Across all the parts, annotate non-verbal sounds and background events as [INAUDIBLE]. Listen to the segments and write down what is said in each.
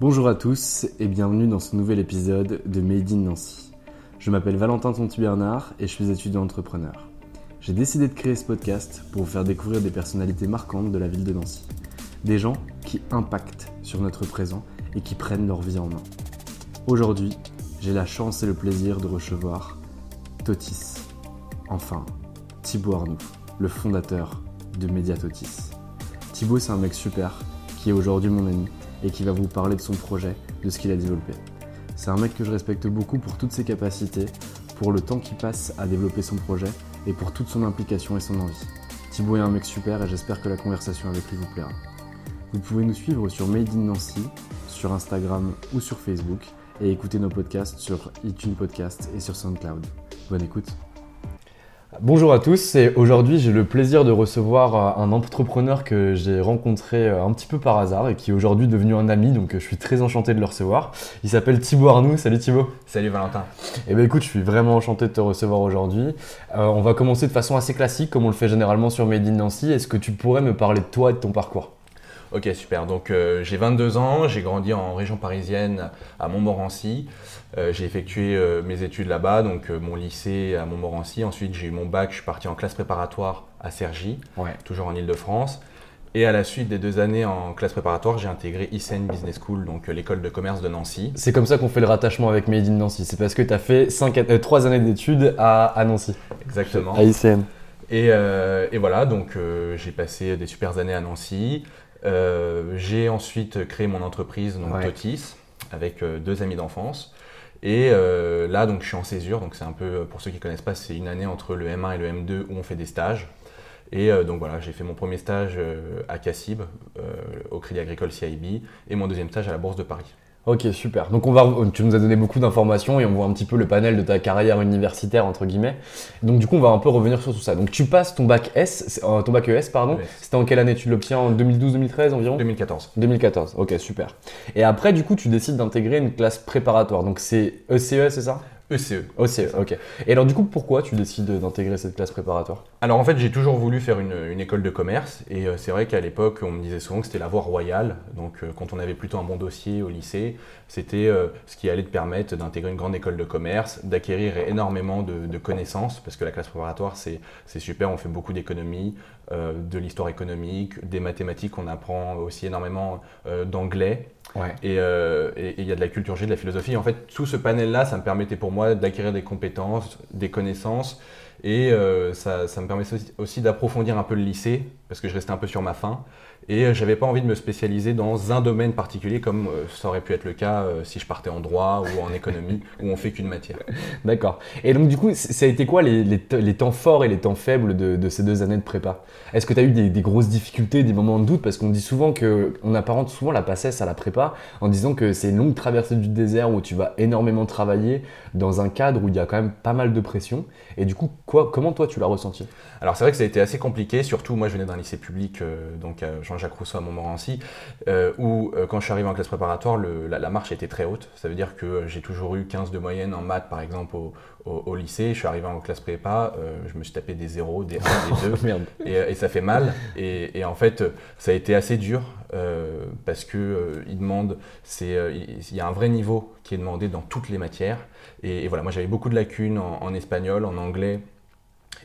Bonjour à tous et bienvenue dans ce nouvel épisode de Made in Nancy. Je m'appelle Valentin Tonti-Bernard et je suis étudiant entrepreneur. J'ai décidé de créer ce podcast pour vous faire découvrir des personnalités marquantes de la ville de Nancy. Des gens qui impactent sur notre présent et qui prennent leur vie en main. Aujourd'hui, j'ai la chance et le plaisir de recevoir Totis. Enfin, Thibaut Arnoux, le fondateur de Media Totis. Thibaut, c'est un mec super qui est aujourd'hui mon ami et qui va vous parler de son projet, de ce qu'il a développé. C'est un mec que je respecte beaucoup pour toutes ses capacités, pour le temps qu'il passe à développer son projet et pour toute son implication et son envie. Thibaut est un mec super et j'espère que la conversation avec lui vous plaira. Vous pouvez nous suivre sur Made in Nancy, sur Instagram ou sur Facebook et écouter nos podcasts sur iTunes Podcast et sur SoundCloud. Bonne écoute. Bonjour à tous et aujourd'hui j'ai le plaisir de recevoir euh, un entrepreneur que j'ai rencontré euh, un petit peu par hasard et qui est aujourd'hui devenu un ami donc euh, je suis très enchanté de le recevoir. Il s'appelle Thibaut Arnoux. Salut Thibaut. Salut Valentin. Eh bien écoute, je suis vraiment enchanté de te recevoir aujourd'hui. on va commencer de façon assez classique comme on le fait généralement sur Made in Nancy. Est-ce que tu pourrais me parler de toi et de ton parcours? Ok, super. Donc j'ai 22 ans, j'ai grandi en région parisienne à Montmorency. Euh, j'ai effectué euh, mes études là-bas, donc euh, mon lycée à Montmorency. Ensuite, j'ai eu mon bac, je suis parti en classe préparatoire à Cergy, toujours en Ile-de-France. Et à la suite des deux années en classe préparatoire, j'ai intégré ICN Business School, donc l'école de commerce de Nancy. C'est comme ça qu'on fait le rattachement avec Made in Nancy. C'est parce que tu as fait trois années d'études à, Nancy. Exactement. À ICN. Et, et voilà, donc j'ai passé des super années à Nancy. J'ai ensuite créé mon entreprise, donc Totis, avec deux amis d'enfance. Et euh, là, donc, je suis en césure. Donc, c'est un peu, pour ceux qui ne connaissent pas, c'est une année entre le M1 et le M2 où on fait des stages. Et euh, donc voilà, j'ai fait mon premier stage euh, à Cassib, au Crédit Agricole CIB, et mon deuxième stage à la Bourse de Paris. Ok, super. Donc on va, tu nous as donné beaucoup d'informations et on voit un petit peu le panel de ta carrière universitaire entre guillemets. Donc du coup, on va un peu revenir sur tout ça. Donc tu passes ton bac S, euh, ton bac ES pardon. C'était en quelle année tu l'obtiens? En 2012-2013 environ? 2014. 2014. Ok, super. Et après, du coup, tu décides d'intégrer une classe préparatoire. Donc c'est ECE, e, c'est ça? ECE. ECE, ok. Et alors du coup, pourquoi tu décides d'intégrer cette classe préparatoire? Alors en fait, j'ai toujours voulu faire une, école de commerce et euh, c'est vrai qu'à l'époque, on me disait souvent que c'était la voie royale. Donc euh, quand on avait plutôt un bon dossier au lycée, c'était euh, ce qui allait te permettre d'intégrer une grande école de commerce, d'acquérir énormément de, connaissances parce que la classe préparatoire, c'est super, on fait beaucoup d'économie, de l'histoire économique, des mathématiques, on apprend aussi énormément d'anglais. Euh, et il y a de la culture de la philosophie. En fait, tout ce panel-là, ça me permettait pour moi d'acquérir des compétences, des connaissances. Et euh, ça, ça, me permettait aussi d'approfondir un peu le lycée, parce que je restais un peu sur ma faim. Et euh, j'avais pas envie de me spécialiser dans un domaine particulier comme euh, ça aurait pu être le cas euh, si je partais en droit ou en économie [LAUGHS] où on fait qu'une matière. D'accord. Et donc du coup, ça a été quoi les, les, temps forts et les temps faibles de, de ces deux années de prépa? Est-ce que tu as eu des, des, grosses difficultés, des moments de doute? Parce qu'on dit souvent qu'on apparente souvent la passesse à la prépa en disant que c'est une longue traversée du désert où tu vas énormément travailler dans un cadre où il y a quand même pas mal de pression. Et du coup, quoi, comment toi tu l'as ressenti? Alors c'est vrai que ça a été assez compliqué, surtout moi je venais d'un lycée public, donc Jean Jacques Rousseau à Montmorency, euh, où euh, quand je suis arrivé en classe préparatoire, la, marche était très haute. Ça veut dire que j'ai toujours eu 15 de moyenne en maths, par exemple, au, lycée. Je suis arrivé en classe prépa, euh, je me suis tapé des 0, des 1, des 2, [LAUGHS] et, ça fait mal. Et, en fait, ça a été assez dur parce que il demande, il y a un vrai niveau qui est demandé dans toutes les matières. Et, voilà, moi j'avais beaucoup de lacunes en espagnol, en anglais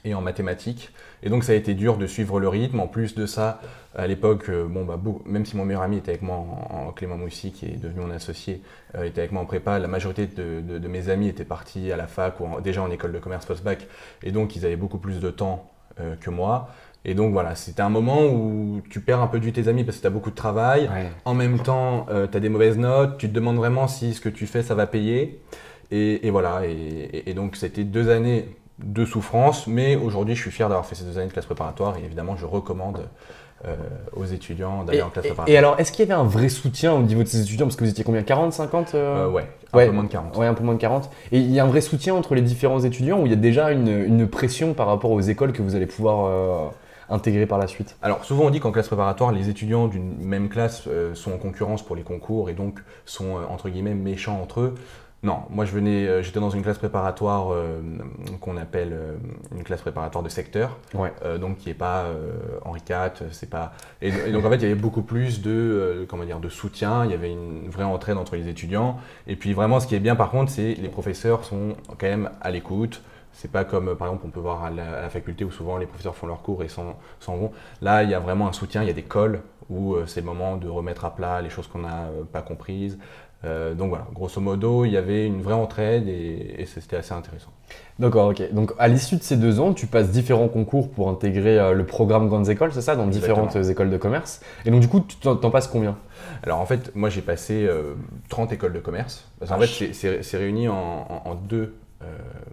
et en mathématiques. Et donc ça a été dur de suivre le rythme. En plus de ça, à l'époque, euh, bon, bah, même si mon meilleur ami était avec moi, en, Clément Moussy, qui est devenu mon associé, euh, était avec moi en prépa, la majorité de, mes amis étaient partis à la fac ou déjà en école de commerce post-bac. Et donc ils avaient beaucoup plus de temps euh, que moi. Et donc voilà, c'était un moment où tu perds un peu de vue tes amis parce que tu as beaucoup de travail. En même temps, tu as des mauvaises notes. Tu te demandes vraiment si ce que tu fais, ça va payer. Et, voilà, et donc c'était deux années de souffrance, mais aujourd'hui je suis fier d'avoir fait ces deux années de classe préparatoire et évidemment je recommande euh, aux étudiants d'aller en classe préparatoire. Et alors, est-ce qu'il y avait un vrai soutien au niveau de ces étudiants? Parce que vous étiez combien? 40, 50 euh? Ouais, un peu moins de 40. Ouais, un peu moins de 40. Et il y a un vrai soutien entre les différents étudiants ou il y a déjà une, pression par rapport aux écoles que vous allez pouvoir euh, intégrer par la suite? Alors souvent on dit qu'en classe préparatoire, les étudiants d'une même classe sont en concurrence pour les concours et donc sont entre guillemets méchants entre eux. Non, moi je venais, euh, j'étais dans une classe préparatoire euh, qu'on appelle euh, une classe préparatoire de secteur, Ouais. euh, donc qui est pas Henri IV, c'est pas. Et, et donc en fait il y avait beaucoup plus de, comment dire, de soutien, il y avait une vraie entraide entre les étudiants. Et puis vraiment ce qui est bien par contre, c'est les professeurs sont quand même à l'écoute. C'est pas comme par exemple on peut voir à la, à la faculté où souvent les professeurs font leurs cours et s'en vont. Là il y a vraiment un soutien, il y a des calls où c'est le moment de remettre à plat les choses qu'on n'a pas comprises. Euh, donc voilà, grosso modo, il y avait une vraie entraide et, et c'était assez intéressant. D'accord, ok. Donc à l'issue de ces deux ans, tu passes différents concours pour intégrer euh, le programme Grandes Écoles, c'est ça, dans Exactement. différentes euh, écoles de commerce. Et donc du coup, tu t'en passes combien? Alors en fait, moi j'ai passé euh, 30 écoles de commerce. Parce Ah, fait, c'est- réuni en, en- en deux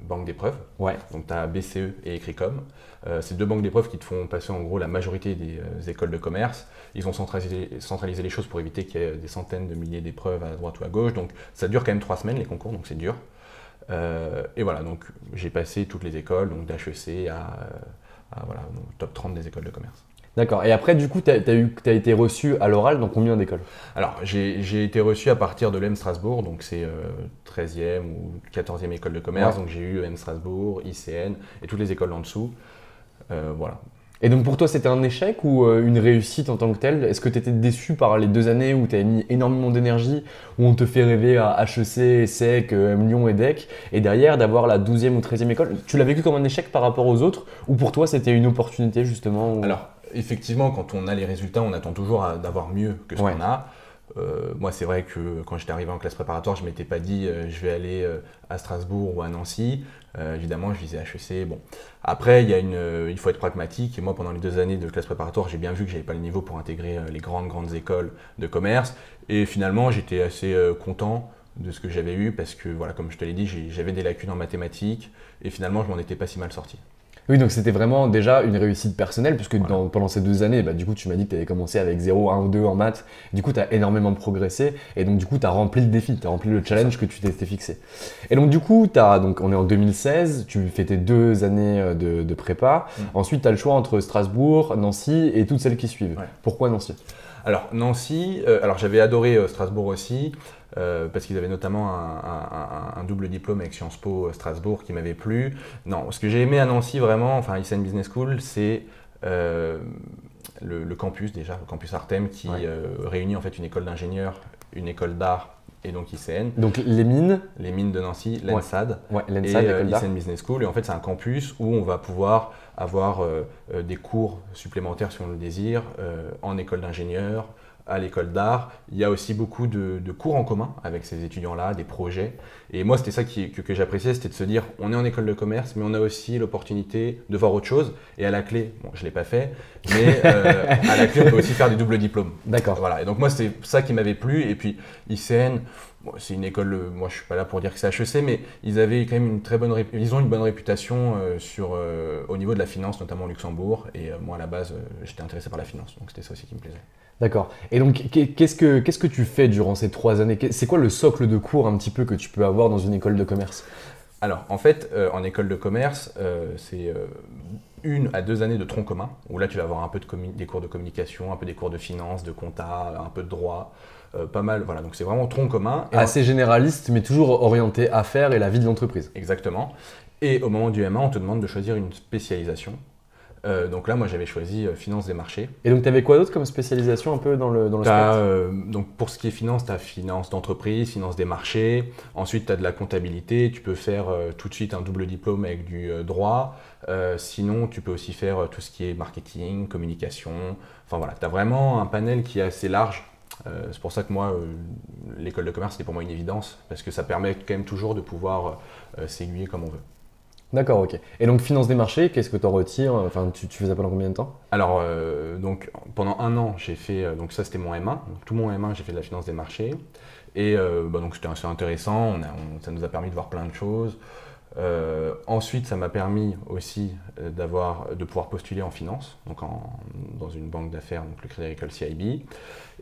banques d'épreuves. Ouais. Donc tu as BCE et Ecricom. Euh, c'est deux banques d'épreuves qui te font passer en gros la majorité des euh, écoles de commerce. Ils ont centralisé, centralisé les choses pour éviter qu'il y ait des centaines de milliers d'épreuves à droite ou à gauche. Donc ça dure quand même trois semaines les concours, donc c'est dur. Euh, et voilà, donc j'ai passé toutes les écoles, donc d'HEC à, à, voilà, donc, top 30 des écoles de commerce. D'accord. Et après, du coup, tu as, été reçu à l'oral dans combien d'écoles? Alors, j'ai j'ai été reçu à partir de l'EM Strasbourg, donc c'est euh, 13e ou 14e école de commerce. Ouais. Donc, j'ai eu EM Strasbourg, ICN et toutes les écoles en dessous. Euh, voilà. Et donc pour toi, c'était un échec ou euh, une réussite en tant que telle? Est-ce que tu étais déçu par les deux années où tu mis énormément d'énergie, où on te fait rêver à HEC, SEC, euh, M Lyon et DEC, et derrière d'avoir la 12e ou 13e école? Tu l'as vécu comme un échec par rapport aux autres Ou pour toi, c'était une opportunité justement où- Alors, effectivement, quand on a les résultats, on attend toujours d'avoir mieux que ce Ouais. qu'on a. Euh, moi, c'est vrai que quand j'étais arrivé en classe préparatoire, je m'étais pas dit euh, je vais aller euh, à Strasbourg ou à Nancy. Évidemment, je visais HEC. Bon, après, il y a une, il faut être pragmatique. Et moi, pendant les deux années de classe préparatoire, j'ai bien vu que j'avais pas le niveau pour intégrer les grandes grandes écoles de commerce. Et finalement, j'étais assez content de ce que j'avais eu parce que, voilà, comme je te l'ai dit, j'avais des lacunes en mathématiques et finalement, je m'en étais pas si mal sorti. Oui, donc c'était vraiment déjà une réussite personnelle, puisque Voilà. dans- pendant ces deux années, bah, du coup, tu m'as dit que tu avais commencé avec 0, 1 ou 2 en maths. Du coup, tu as énormément progressé, et donc du coup, tu as rempli le défi, tu as rempli le challenge que tu t'étais fixé. Et donc, du coup, as, donc, on est en 2016, tu fais tes deux années euh, de, de prépa. Mm. Ensuite, tu as le choix entre Strasbourg, Nancy et toutes celles qui suivent. Ouais. Pourquoi Nancy? Alors Nancy, euh, alors j'avais adoré euh, Strasbourg aussi, euh, parce qu'ils avaient notamment un, un- un- un double diplôme avec Sciences Po Strasbourg qui m'avait plu. Non, ce que j'ai aimé à Nancy vraiment, enfin ICN Business School, c'est le, le campus déjà, le campus Artem, qui Ouais. réunit en fait une école d'ingénieurs, une école d'art et donc ICN, Donc, les mines, les mines de Nancy, l'ENSAD ouais, et l'école d'art. ICN Business School. Et en fait, c'est un campus où on va pouvoir avoir euh, euh, des cours supplémentaires, si on le désire, euh, en école d'ingénieur, à l'école d'art. Il y a aussi beaucoup de, de cours en commun avec ces étudiants-là, des projets. Et moi, c'était ça qui- que, que j'appréciais, c'était de se dire, on est en école de commerce, mais on a aussi l'opportunité de voir autre chose. Et à la clé, bon, je ne l'ai pas fait, mais euh, [LAUGHS] à la clé, on peut aussi faire des doubles diplômes. D'accord. Voilà, et donc moi c'est ça qui m'avait plu. Et puis ICN, bon, c'est une école, euh, moi je suis pas là pour dire que c'est HEC, mais ils avaient quand même une très bonne, ils ont une bonne réputation euh, sur, euh, au niveau de la finance, notamment au Luxembourg. Et euh, moi à la base, j'étais intéressé par la finance, donc c'était ça aussi qui me plaisait. D'accord. Et donc, qu'est- qu'est-ce que, qu'est-ce que tu fais durant ces trois années? C'est quoi le socle de cours un petit peu que tu peux avoir dans une école de commerce? Alors en fait, en école de commerce, c'est une à deux années de tronc commun, où là tu vas avoir un peu de des cours de communication, un peu des cours de finance, de compta, un peu de droit, euh, pas mal. Voilà, donc c'est vraiment tronc commun. Et en- Assez généraliste, mais toujours orienté affaires et la vie de l'entreprise. Exactement. Et au moment du M1, on te demande de choisir une spécialisation. Euh, donc là, moi, j'avais choisi euh, finance des marchés. Et donc, tu avais quoi d'autre comme spécialisation un peu dans le, dans le euh, donc pour ce qui est finance, tu as finance d'entreprise, finance des marchés. Ensuite, tu as de la comptabilité. Tu peux faire tout de suite un double diplôme avec du droit. Sinon, tu peux aussi faire tout ce qui est marketing, communication. Enfin voilà, tu as vraiment un panel qui est assez large. Euh, c'est pour ça que moi, euh, l'école de commerce, c'était pour moi une évidence, parce que ça permet quand même toujours de pouvoir euh, s'aiguiller comme on veut. D'accord, ok. Et donc, finance des marchés, qu'est-ce que tu en retires Enfin, tu, tu fais ça pendant combien de temps? Alors, euh, donc, pendant un an, j'ai fait, euh, donc ça c'était mon M1, donc tout mon M1, j'ai fait de la finance des marchés. Et euh, bah, donc c'était assez intéressant, on a- on- ça nous a permis de voir plein de choses. Euh, ensuite, ça m'a permis aussi euh, d'avoir, de pouvoir postuler en finance, donc dans une banque d'affaires, donc le Crédit Agricole CIB,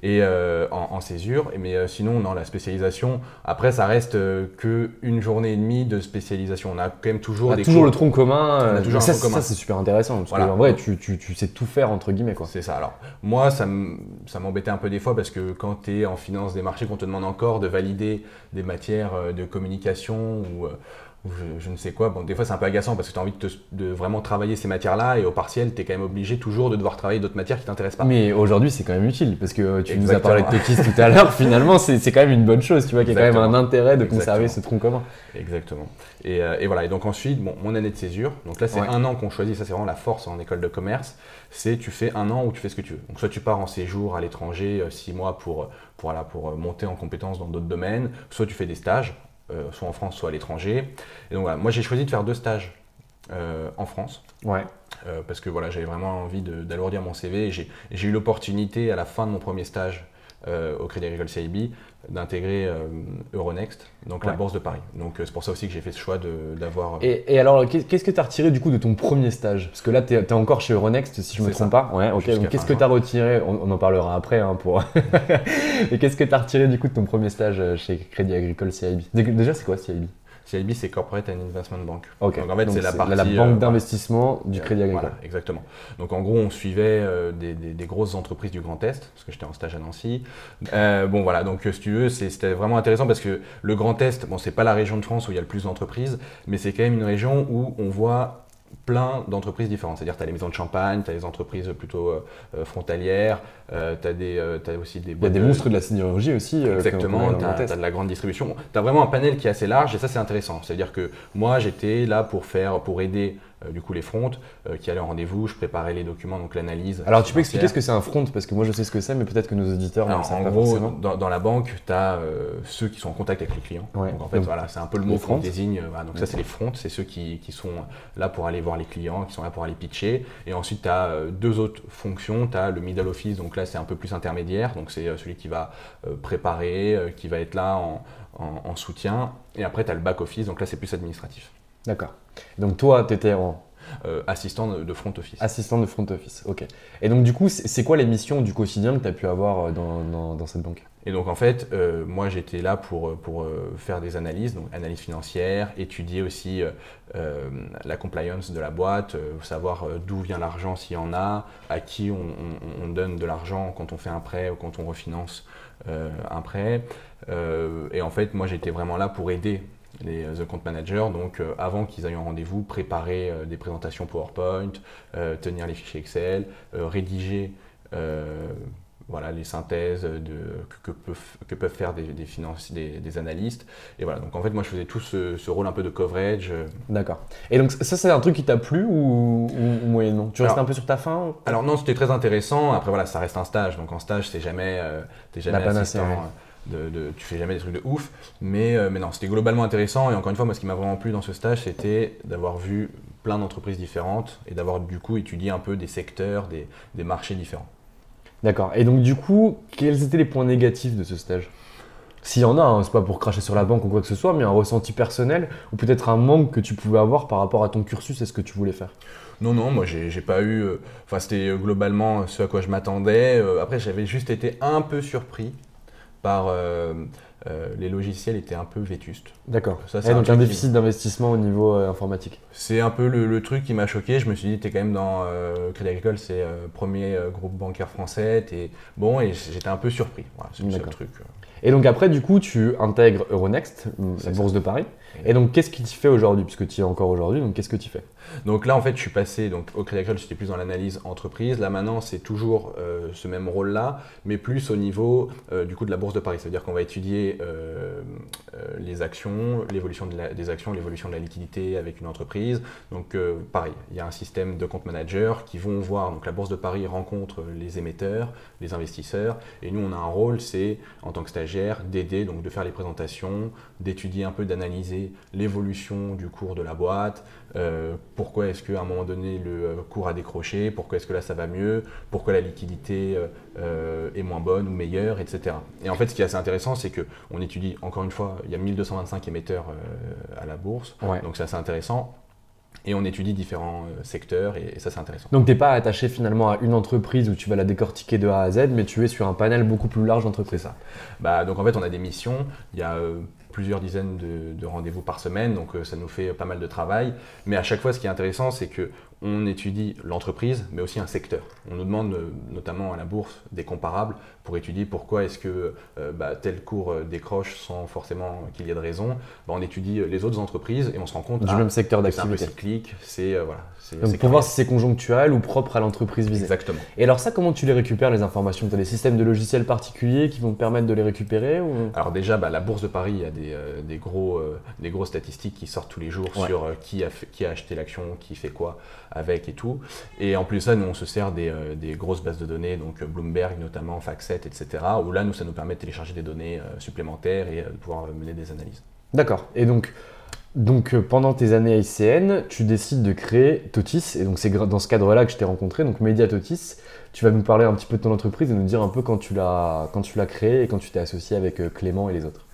et euh, en, césure. Mais sinon, dans la spécialisation, après, ça reste que une journée et demie de spécialisation. On a quand même toujours des toujours le tronc commun. On toujours ça, ça c'est super intéressant parce qu'en vrai, tu, tu, tu, sais tout faire entre guillemets quoi. C'est ça. Alors moi, ça m'embêtait un peu des fois parce que quand tu es en finance des marchés, qu'on te demande encore de valider des matières de communication ou je, ne sais quoi. Bon, des fois, c'est un peu agaçant parce que tu as envie de, vraiment travailler ces matières-là et au partiel, tu es quand même obligé toujours de devoir travailler d'autres matières qui t'intéressent pas. Mais aujourd'hui, c'est quand même utile parce que tu nous as parlé de Tekis tout à l'heure. [LAUGHS] Finalement, c'est quand même une bonne chose, tu vois, qu'il y a quand même un intérêt de conserver ce tronc commun. Exactement. Euh, et, voilà. Et donc, ensuite, bon, mon année de césure. Donc là, c'est un an qu'on choisit. Ça, c'est vraiment la force en école de commerce. C'est tu fais un an où tu fais ce que tu veux. Donc, soit tu pars en séjour à l'étranger, euh, six mois pour, pour, voilà, pour monter en compétences dans d'autres domaines, soit tu fais des stages euh, soit en France, soit à l'étranger. Et donc voilà, moi j'ai choisi de faire deux stages euh, en France. Ouais. Euh, parce que voilà, j'avais vraiment envie d'alourdir mon CV. Et j'ai eu l'opportunité à la fin de mon premier stage au Crédit Agricole CIB d'intégrer euh, Euronext, donc la bourse de Paris. Donc euh, c'est pour ça aussi que j'ai fait ce choix d'avoir. Et, et, alors, qu'est-ce que tu as retiré du coup de ton premier stage? Parce que là, tu es, encore chez Euronext, si je ne me trompe pas. Ouais, ok. Donc qu'est-ce que tu as retiré? On, en parlera après. Hein, pour... [LAUGHS] et qu'est-ce que tu as retiré du coup de ton premier stage euh, chez Crédit Agricole CIB Déjà, c'est quoi CIB CIB, c'est Corporate and Investment Bank. Donc en fait, c'est la partie. La banque d'investissement du Crédit Agricole. Voilà, exactement. Donc en gros, on suivait des, grosses entreprises du Grand Est, parce que j'étais en stage à Nancy. bon voilà, donc si tu veux, c'était vraiment intéressant parce que le Grand Est, bon, c'est pas la région de France où il y a le plus d'entreprises, mais c'est quand même une région où on voit plein d'entreprises différentes. C'est-à-dire tu as les maisons de champagne, tu as les entreprises plutôt euh, euh, frontalières, euh, tu as, as, aussi des... Il y a des monstres de la sidérurgie aussi. Exactement, tu as, de la grande distribution. Tu as vraiment un panel qui est assez large et ça c'est intéressant. C'est-à-dire que moi j'étais là pour faire, pour aider euh, du coup les fronts euh, qui allaient en rendez-vous, je préparais les documents, donc l'analyse. Alors tu peux expliquer ce que c'est un front parce que moi je sais ce que c'est, mais peut-être que nos auditeurs ne savent pas gros, Dans, dans, la banque, tu as euh, ceux qui sont en contact avec les clients. Donc en fait, voilà, c'est un peu le mot qu'on désigne. donc ça, c'est les fronts, c'est ceux qui, qui, sont là pour aller voir les clients, qui sont là pour aller pitcher. Et ensuite, tu as deux autres fonctions. Tu as le middle office, donc là, c'est un peu plus intermédiaire. Donc c'est celui qui va préparer, qui va être là en, en soutien. Et après, tu as le back office, donc là, c'est plus administratif. D'accord. Donc toi, tu étais en euh, assistant de front office. Assistant de front office, ok. Et donc du coup, c'est quoi les missions du quotidien que tu as pu avoir euh, dans, dans, cette banque? Et donc en fait, euh, moi j'étais là pour, pour faire des analyses, donc analyse financière, étudier aussi la compliance de la boîte, savoir d'où vient l'argent s'il y en a, à qui on, on donne de l'argent quand on fait un prêt ou quand on refinance un prêt. et en fait, moi j'étais vraiment là pour aider les euh, The Account Managers, donc euh, avant qu'ils aillent en rendez-vous, préparer euh, des présentations PowerPoint, tenir les fichiers Excel, rédiger voilà, les synthèses de, que, peuvent, que peuvent faire des, des, des, analystes. Et voilà, donc en fait, moi, je faisais tout ce, rôle un peu de coverage. D'accord. Et donc, ça, c'est un truc qui t'a plu ou, ou, moyennement? Tu restes un peu sur ta fin Alors, non, c'était très intéressant. Après, voilà, ça reste un stage. Donc, en stage, c'est jamais, euh, jamais assistant tu fais jamais des trucs de ouf. Mais, euh, mais non, c'était globalement intéressant. Et encore une fois, moi, ce qui m'a vraiment plu dans ce stage, c'était d'avoir vu plein d'entreprises différentes et d'avoir du coup étudié un peu des secteurs, des, des marchés différents. D'accord. Et donc, du coup, quels étaient les points négatifs de ce stage? S'il y en a, hein, c'est pas pour cracher sur la banque ou quoi que ce soit, mais un ressenti personnel ou peut-être un manque que tu pouvais avoir par rapport à ton cursus et ce que tu voulais faire? Non, non, moi j'ai pas eu. Euh, enfin, c'était globalement ce à quoi je m'attendais. Euh, après, j'avais juste été un peu surpris par euh, euh, les logiciels étaient un peu vétustes. D'accord. Ça, c'est donc un, déficit d'investissement au niveau euh, informatique. C'est un peu le, truc qui m'a choqué. Je me suis dit, tu es quand même dans Crédit Agricole, c'est premier groupe bancaire français. Bon, et j'étais un peu surpris. Voilà, c'est le truc. Et donc après, du coup, tu intègres Euronext, la bourse de Paris. Et donc, qu'est-ce qui tu fais aujourd'hui Puisque tu y es encore aujourd'hui, donc qu'est-ce que tu fais? Donc là, en fait, je suis passé donc, au Crédit Agricole, j'étais plus dans l'analyse entreprise. Là, maintenant, c'est toujours euh, ce même rôle-là, mais plus au niveau euh, du coup de la bourse de Paris. C'est-à-dire qu'on va étudier euh, les actions, l'évolution des actions, l'évolution de la liquidité avec une entreprise. Donc, pareil, il y a un système de compte manager qui vont voir. Donc, la bourse de Paris rencontre les émetteurs, les investisseurs, et nous, on a un rôle, c'est en tant que stagiaire d'aider, donc de faire les présentations, d'étudier un peu, d'analyser l'évolution du cours de la boîte, euh, pourquoi est-ce qu'à un moment donné le cours a décroché, pourquoi est-ce que là ça va mieux, pourquoi la liquidité est moins bonne ou meilleure, etc. Et en fait, ce qui est assez intéressant, c'est qu'on étudie, encore une fois, il y a 1225 émetteurs à la bourse, donc c'est assez intéressant. Et on étudie différents euh, secteurs et, ça c'est intéressant. Donc tu n'es pas attaché finalement à une entreprise où tu vas la décortiquer de A à Z, mais tu es sur un panel beaucoup plus large d'entreprises. Ça. Bah, donc en fait on a des missions, il y a euh, plusieurs dizaines de, rendez-vous par semaine, donc euh, ça nous fait pas mal de travail. Mais à chaque fois ce qui est intéressant c'est que on étudie l'entreprise, mais aussi un secteur. On nous demande notamment à la bourse des comparables pour étudier pourquoi est-ce que euh, bah, tel cours euh, décroche sans forcément qu'il y ait de raison. Bah, on étudie les autres entreprises et on se rend compte du même secteur d'activité. C'est cyclique, c'est euh, voilà. Donc pour voir si c'est conjonctuel ou propre à l'entreprise visée. Exactement. Et alors ça, comment tu les récupères les informations? Tu as des systèmes de logiciels particuliers qui vont te permettre de les récupérer ou... Alors déjà, bah, la bourse de Paris, il y a des, des gros, des grosses statistiques qui sortent tous les jours sur qui, a qui a acheté l'action, qui fait quoi avec et tout. Et en plus de ça, nous, on se sert des, des grosses bases de données, donc Bloomberg notamment, FactSet, etc où là, nous, ça nous permet de télécharger des données euh, supplémentaires et euh, de pouvoir mener des analyses. D'accord. Et donc, donc euh, pendant tes années à ICN, tu décides de créer Totis, et donc c'est dans ce cadre-là que je t'ai rencontré, donc Media Totis. Tu vas nous parler un petit peu de ton entreprise et nous dire un peu quand tu l'as, quand tu l'as créé et quand tu t'es associé avec Clément et les autres.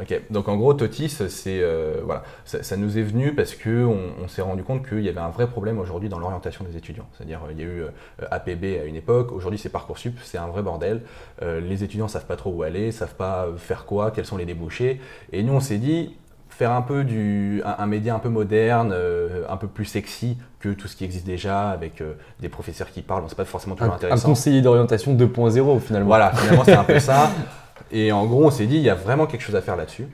Ok, donc en gros, Totis, c'est euh, voilà, ça, nous est venu parce que on, s'est rendu compte qu'il y avait un vrai problème aujourd'hui dans l'orientation des étudiants. C'est-à-dire, il y a eu euh, APB à une époque, aujourd'hui c'est Parcoursup, c'est un vrai bordel. Euh, les étudiants savent pas trop où aller, savent pas faire quoi, quels sont les débouchés. Et nous, on s'est dit, faire un peu du un, média un peu moderne, un peu plus sexy que tout ce qui existe déjà avec des professeurs qui parlent, c'est pas forcément toujours intéressant. Un conseiller d'orientation 2.0 finalement. Voilà, finalement c'est un peu ça. [LAUGHS] Et en gros, on s'est dit, il y a vraiment quelque chose à faire là-dessus.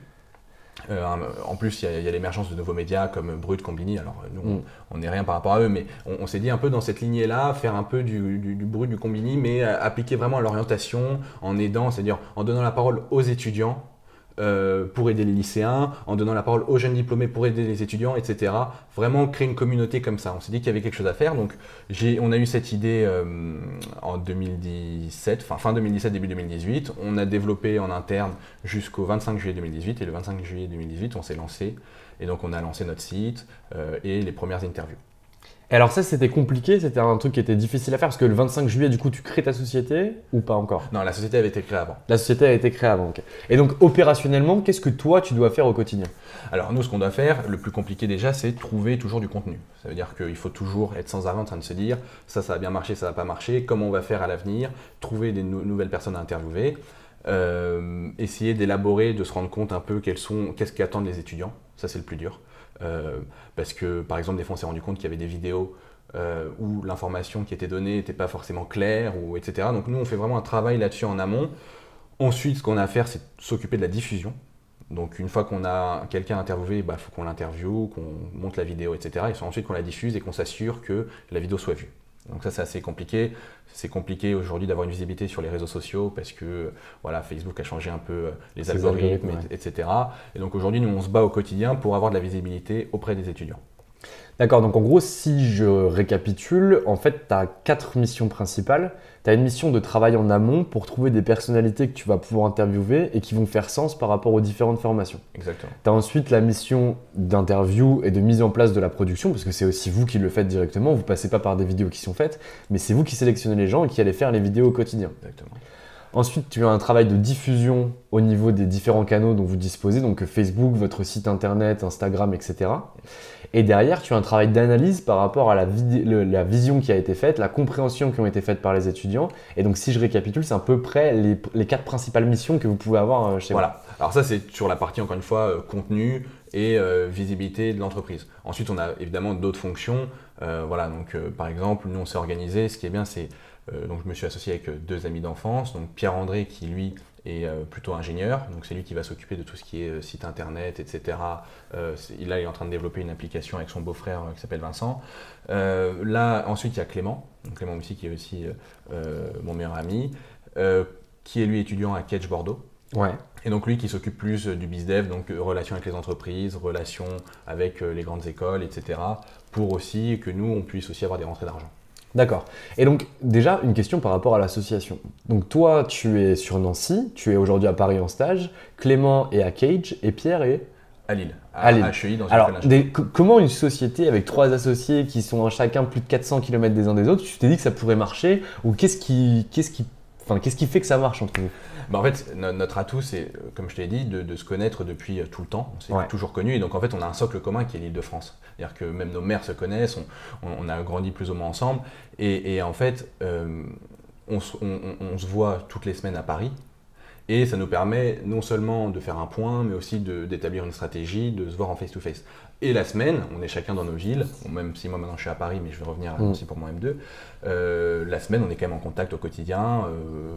Euh, en plus, il y a, l'émergence de nouveaux médias comme Brut, Combini. Alors, nous, on mm. n'est rien par rapport à eux, mais on, s'est dit un peu dans cette lignée-là, faire un peu du, du, Brut, du Combini, mais appliquer vraiment à l'orientation en aidant, c'est-à-dire en donnant la parole aux étudiants euh, pour aider les lycéens, en donnant la parole aux jeunes diplômés pour aider les étudiants, etc. Vraiment créer une communauté comme ça. On s'est dit qu'il y avait quelque chose à faire. Donc on a eu cette idée euh, en 2017, fin, fin 2017, début 2018. On a développé en interne jusqu'au 25 juillet 2018. Et le 25 juillet 2018, on s'est lancé. Et donc on a lancé notre site euh, et les premières interviews. Et alors ça, c'était compliqué, c'était un truc qui était difficile à faire parce que le 25 juillet, du coup, tu crées ta société ou pas encore? Non, la société avait été créée avant. La société a été créée avant. ok. Et donc opérationnellement, qu'est-ce que toi, tu dois faire au quotidien? Alors nous, ce qu'on doit faire, le plus compliqué déjà, c'est trouver toujours du contenu. Ça veut dire qu'il faut toujours être sans arrêt en train de se dire, ça, ça va bien marcher, ça va pas marcher, comment on va faire à l'avenir, trouver des nouvelles personnes à interviewer. Euh, essayer d'élaborer, de se rendre compte un peu quels sont, qu'est-ce qu'attendent les étudiants. Ça, c'est le plus dur. Euh, parce que, par exemple, des fois, on s'est rendu compte qu'il y avait des vidéos euh, où l'information qui était donnée n'était pas forcément claire, ou, etc. Donc, nous, on fait vraiment un travail là-dessus en amont. Ensuite, ce qu'on a à faire, c'est s'occuper de la diffusion. Donc, une fois qu'on a quelqu'un interviewé, il bah, faut qu'on l'interviewe, qu'on monte la vidéo, etc. Et ensuite qu'on la diffuse et qu'on s'assure que la vidéo soit vue. Donc ça c'est assez compliqué. C'est compliqué aujourd'hui d'avoir une visibilité sur les réseaux sociaux parce que voilà, Facebook a changé un peu euh, les algorithmes, etc. Et donc aujourd'hui nous on se bat au quotidien pour avoir de la visibilité auprès des étudiants. D'accord, donc en gros, si je récapitule, en fait, tu as quatre missions principales. Tu as une mission de travail en amont pour trouver des personnalités que tu vas pouvoir interviewer et qui vont faire sens par rapport aux différentes formations. Exactement. Tu as ensuite la mission d'interview et de mise en place de la production, parce que c'est aussi vous qui le faites directement. Vous passez pas par des vidéos qui sont faites, mais c'est vous qui sélectionnez les gens et qui allez faire les vidéos au quotidien. Exactement. Ensuite, tu as un travail de diffusion au niveau des différents canaux dont vous disposez, donc Facebook, votre site internet, Instagram, etc. Et derrière, tu as un travail d'analyse par rapport à la, la, vision qui a été faite, la compréhension qui ont été faites par les étudiants. Et donc, si je récapitule, c'est à peu près les, quatre principales missions que vous pouvez avoir euh, chez vous. Voilà. Alors ça, c'est sur la partie, encore une fois, euh, contenu et euh, visibilité de l'entreprise. Ensuite, on a évidemment d'autres fonctions. voilà, donc par exemple, nous, on s'est organisé. Ce qui est bien, c'est donc je me suis associé avec euh, deux amis d'enfance, donc Pierre-André qui lui est euh, plutôt ingénieur, donc c'est lui qui va s'occuper de tout ce qui est site internet, etc. il, là, il est en train de développer une application avec son beau-frère qui s'appelle Vincent. là, ensuite, il y a Clément, donc Clément aussi qui est aussi mon meilleur ami, qui est lui étudiant à Ketch Bordeaux. Ouais. Et donc lui qui s'occupe plus du bizdev, donc relations avec les entreprises, relations avec les grandes écoles, etc. Pour aussi que nous, on puisse aussi avoir des rentrées d'argent. D'accord. Et donc, déjà, une question par rapport à l'association. Donc, toi, tu es sur Nancy, tu es aujourd'hui à Paris en stage, Clément est à Cage, et Pierre est À Lille, à, Lille. HEI dans une Alors, des- comment une société avec trois associés qui sont chacun plus de 400 km des uns des autres, tu t'es dit que ça pourrait marcher? Ou qu'est-ce qui, qu'est-ce qui, enfin, qu'est-ce qui fait que ça marche entre vous? Bah, en fait, no- notre atout, c'est, euh, comme je te l'ai dit, de, de se connaître depuis euh, tout le temps. On s'est Ouais. toujours connus. Et donc, en fait, on a un socle commun qui est l'île de France. C'est-à-dire que même nos mères se connaissent, on, a grandi plus ou moins ensemble. Et, et en fait, euh, on, se- on- on- on se voit toutes les semaines à Paris. Et ça nous permet non seulement de faire un point, mais aussi d'établir une stratégie, de se voir en face-to-face. Et la semaine, on est chacun dans nos villes, même si moi maintenant je suis à Paris, mais je vais revenir à Mm. Nancy pour mon M2. euh, la semaine, on est quand même en contact au quotidien euh,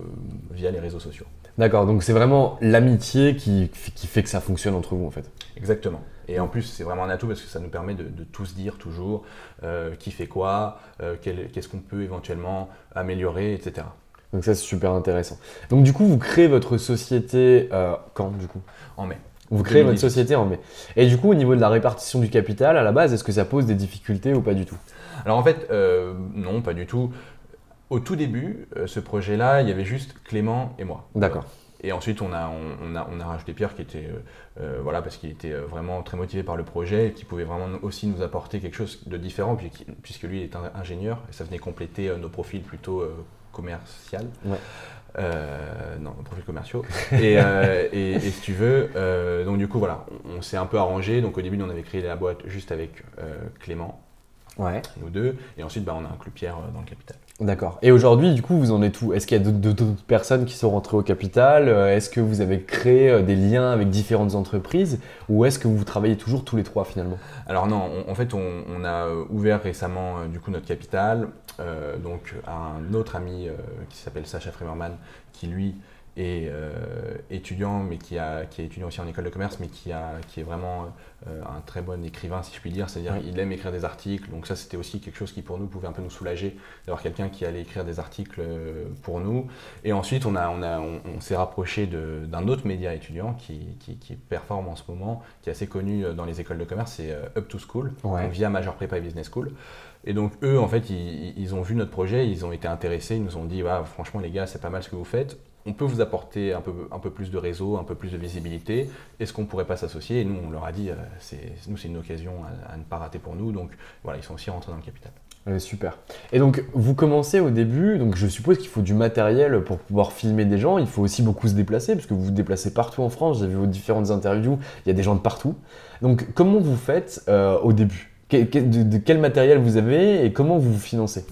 via les réseaux sociaux. D'accord, donc c'est vraiment l'amitié qui, qui fait que ça fonctionne entre vous en fait. Exactement. Et en plus, c'est vraiment un atout parce que ça nous permet de, de tout se dire toujours euh, qui fait quoi, qu'est-ce qu'on peut éventuellement améliorer, etc. Donc ça c'est super intéressant. Donc du coup vous créez votre société quand du coup? En mai. Vous créez votre 2018. société en mai. Et du coup au niveau de la répartition du capital à la base, est-ce que ça pose des difficultés ou pas du tout? Alors en fait, euh, non, pas du tout. Au tout début, euh, ce projet-là, il y avait juste Clément et moi. D'accord. Et ensuite, on a, on, on a, on a rajouté Pierre qui était, euh, voilà, parce qu'il était vraiment très motivé par le projet et qui pouvait vraiment aussi nous apporter quelque chose de différent, puis- puisque lui il est un ingénieur et ça venait compléter nos profils plutôt commercial. Ouais. Euh, non, profils commerciaux. et, euh, et, et si tu veux, euh, donc du coup, voilà, on, on s'est un peu arrangé. Donc au début, on avait créé la boîte juste avec Clément, Ouais. nous deux, et ensuite, bah, on a inclus Pierre dans le capital. D'accord. Et aujourd'hui, du coup, vous en êtes où? Est-ce qu'il y a d'autres- personnes qui sont rentrées au capital? Euh, Est-ce que vous avez créé euh, des liens avec différentes entreprises? Ou est-ce que vous travaillez toujours tous les trois finalement? Alors non, on- en fait, on, a euh, ouvert récemment du coup notre capital, donc à un autre ami qui s'appelle Sacha Fremerman, qui lui est euh, étudiant, mais qui, a, qui est étudiant aussi en école de commerce, mais qui, a, qui est vraiment euh, un très bon écrivain, si je puis dire. C'est-à-dire il aime écrire des articles, donc ça c'était aussi quelque chose qui pour nous pouvait un peu nous soulager d'avoir quelqu'un qui allait écrire des articles euh, pour nous. Et ensuite, on, a, on, a, on, on s'est rapproché de- d'un autre média étudiant qui, qui, qui performe en ce moment, qui est assez connu dans les écoles de commerce, c'est Up to School, Ouais. donc via Major Prépa et Business School. Et donc eux, en fait, ils, ils ont vu notre projet, ils ont été intéressés, ils nous ont dit, franchement les gars, c'est pas mal ce que vous faites. On peut vous apporter un peu, un peu plus de réseau, un peu plus de visibilité. Est-ce qu'on pourrait pas s'associer? Et nous, on leur a dit, euh, c'est, nous, c'est une occasion à, à ne pas rater pour nous. Donc voilà, ils sont aussi rentrés dans le capital. Ouais, Super. Et donc, vous commencez au début, donc je suppose qu'il faut du matériel pour pouvoir filmer des gens. Il faut aussi beaucoup se déplacer, parce que vous vous déplacez partout en France. J'ai vu vos différentes interviews, il y a des gens de partout. Donc, comment vous faites euh, au début? Que- que- de, de quel matériel vous avez et comment vous vous financez?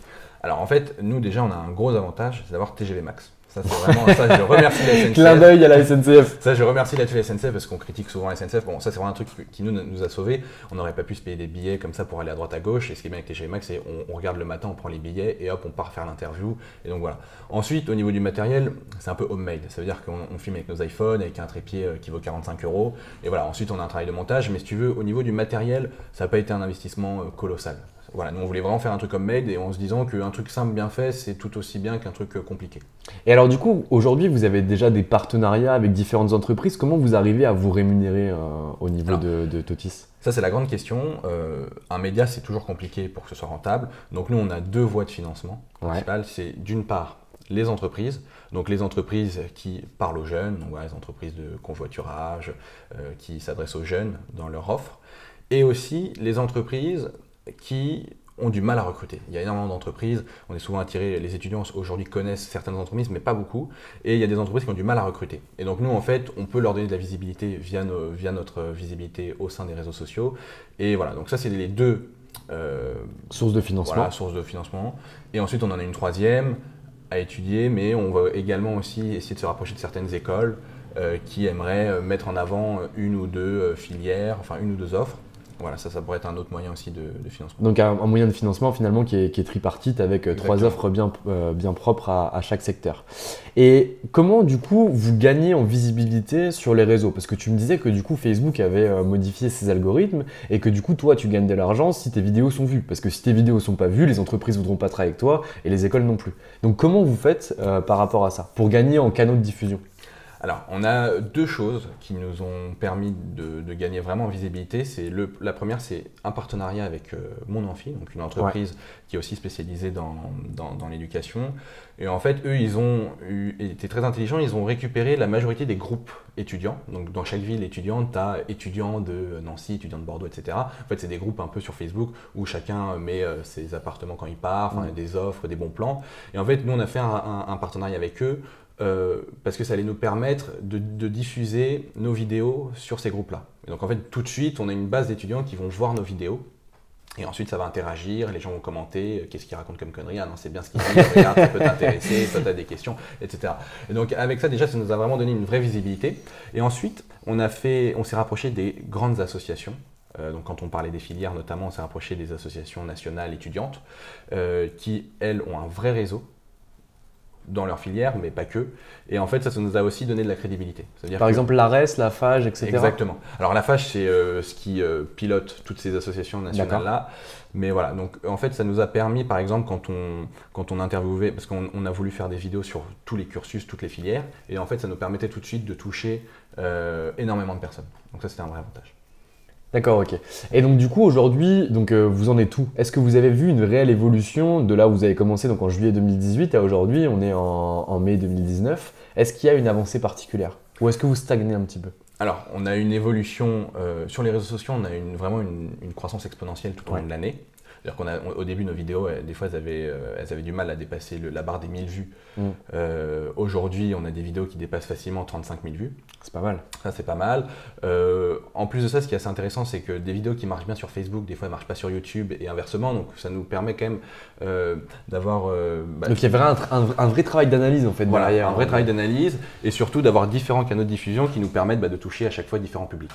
Alors en fait, nous déjà, on a un gros avantage, c'est d'avoir TGV Max. Ça, c'est vraiment, ça, je remercie la [LAUGHS] SNCF. Clin d'œil à la SNCF. Ça, je remercie là-dessus la SNCF parce qu'on critique souvent la SNCF. Bon, ça, c'est vraiment un truc qui nous, nous a sauvés. On n'aurait pas pu se payer des billets comme ça pour aller à droite à gauche. Et ce qui est bien avec TGV Max, c'est on, on regarde le matin, on prend les billets et hop, on part faire l'interview. Et donc voilà. Ensuite, au niveau du matériel, c'est un peu homemade. Ça veut dire qu'on on filme avec nos iPhones, avec un trépied euh, qui vaut 45 euros. Et voilà. Ensuite, on a un travail de montage. Mais si tu veux, au niveau du matériel, ça n'a pas été un investissement euh, colossal. Voilà, nous on voulait vraiment faire un truc homemade et en se disant qu'un truc simple bien fait, c'est tout aussi bien qu'un truc euh, compliqué. Et alors, du coup, aujourd'hui, vous avez déjà des partenariats avec différentes entreprises. Comment vous arrivez à vous rémunérer euh, au niveau Alors, de, de Totis? Ça, c'est la grande question. Euh, un média, c'est toujours compliqué pour que ce soit rentable. Donc, nous, on a deux voies de financement Ouais. principales. C'est d'une part les entreprises, donc les entreprises qui parlent aux jeunes, donc voilà, les entreprises de convoiturage, euh, qui s'adressent aux jeunes dans leur offre, et aussi les entreprises qui ont du mal à recruter. Il y a énormément d'entreprises, on est souvent attiré, les étudiants aujourd'hui connaissent certaines entreprises, mais pas beaucoup, et il y a des entreprises qui ont du mal à recruter. Et donc nous, en fait, on peut leur donner de la visibilité via, nos- via notre visibilité au sein des réseaux sociaux. Et voilà, donc ça, c'est les deux euh, Source de financement. voilà, sources de financement. Et ensuite, on en a une troisième à étudier, mais on va également aussi essayer de se rapprocher de certaines écoles euh, qui aimeraient euh, mettre en avant une ou deux filières, enfin une ou deux offres. Voilà, ça, ça pourrait être un autre moyen aussi de, de financement. Donc un, un moyen de financement finalement qui est, qui est tripartite avec euh, trois offres bien, euh, bien propres à, à chaque secteur. Et comment du coup vous gagnez en visibilité sur les réseaux? Parce que tu me disais que du coup Facebook avait euh, modifié ses algorithmes et que du coup toi tu gagnes de l'argent si tes vidéos sont vues. Parce que si tes vidéos sont pas vues, les entreprises voudront pas travailler avec toi et les écoles non plus. Donc comment vous faites euh, par rapport à ça pour gagner en canaux de diffusion? Alors, on a deux choses qui nous ont permis de, gagner vraiment en visibilité. C'est la première, c'est un partenariat avec euh, Mon Amphi, donc une entreprise qui est aussi spécialisée dans, dans, l'éducation. Et en fait, eux, ils ont été très intelligents. Ils ont récupéré la majorité des groupes étudiants. Donc, dans chaque ville étudiante, tu as étudiants de Nancy, étudiants de Bordeaux, etc. En fait, c'est des groupes un peu sur Facebook où chacun met euh, ses appartements quand il part, des offres, des bons plans. Et en fait, nous, on a fait un partenariat avec eux euh, parce que ça allait nous permettre de, diffuser nos vidéos sur ces groupes-là. donc en fait, tout de suite, on a une base d'étudiants qui vont voir nos vidéos. Et ensuite, ça va interagir, les gens vont commenter, euh, qu'est-ce qu'ils racontent comme conneries, ah c'est bien ce qu'ils disent, [LAUGHS] regarde, ça peut t'intéresser, toi, tu as des questions, etc. Et donc, avec ça, déjà, ça nous a vraiment donné une vraie visibilité. Et ensuite, on, on s'est rapproché des grandes associations. Euh, donc, quand on parlait des filières, notamment, on s'est rapproché des associations nationales étudiantes, qui, elles, ont un vrai réseau dans leur filière, mais pas que. Et en fait, ça, ça nous a aussi donné de la crédibilité. Par exemple, l'ARES, la FAGE, etc. Exactement. Alors la FAGE, c'est euh, ce qui euh, pilote toutes ces associations nationales-là. Mais voilà, donc en fait, ça nous a permis, par exemple, quand on, quand on interviewait, parce qu'on a voulu faire des vidéos sur tous les cursus, toutes les filières, et en fait, ça nous permettait tout de suite de toucher euh, énormément de personnes. Donc ça, c'était un vrai avantage. D'accord, ok. Et donc du coup aujourd'hui, donc euh, vous en êtes où? Est-ce que vous avez vu une réelle évolution de là où vous avez commencé donc en juillet 2018 à aujourd'hui, on est en, mai 2019. Est-ce qu'il y a une avancée particulière? Ou est-ce que vous stagnez un petit peu? Alors, on a une évolution euh, sur les réseaux sociaux, on a une, vraiment une, croissance exponentielle tout au long de l'année. C'est-à-dire qu'au début, nos vidéos, des fois, elles avaient, euh, elles avaient du mal à dépasser la barre des 1000 vues. Mm. Euh, aujourd'hui, on a des vidéos qui dépassent facilement 35 000 vues. C'est pas mal. Ça, c'est pas mal. Euh, en plus de ça, ce qui est assez intéressant, c'est que des vidéos qui marchent bien sur Facebook, des fois, elles marchent pas sur YouTube et inversement. Donc, ça nous permet quand même d'avoir. Bah, donc, il y a un, un, vrai travail d'analyse, en fait, voilà, Un vrai travail d'analyse et surtout d'avoir différents canaux de diffusion qui nous permettent bah, de toucher à chaque fois différents publics.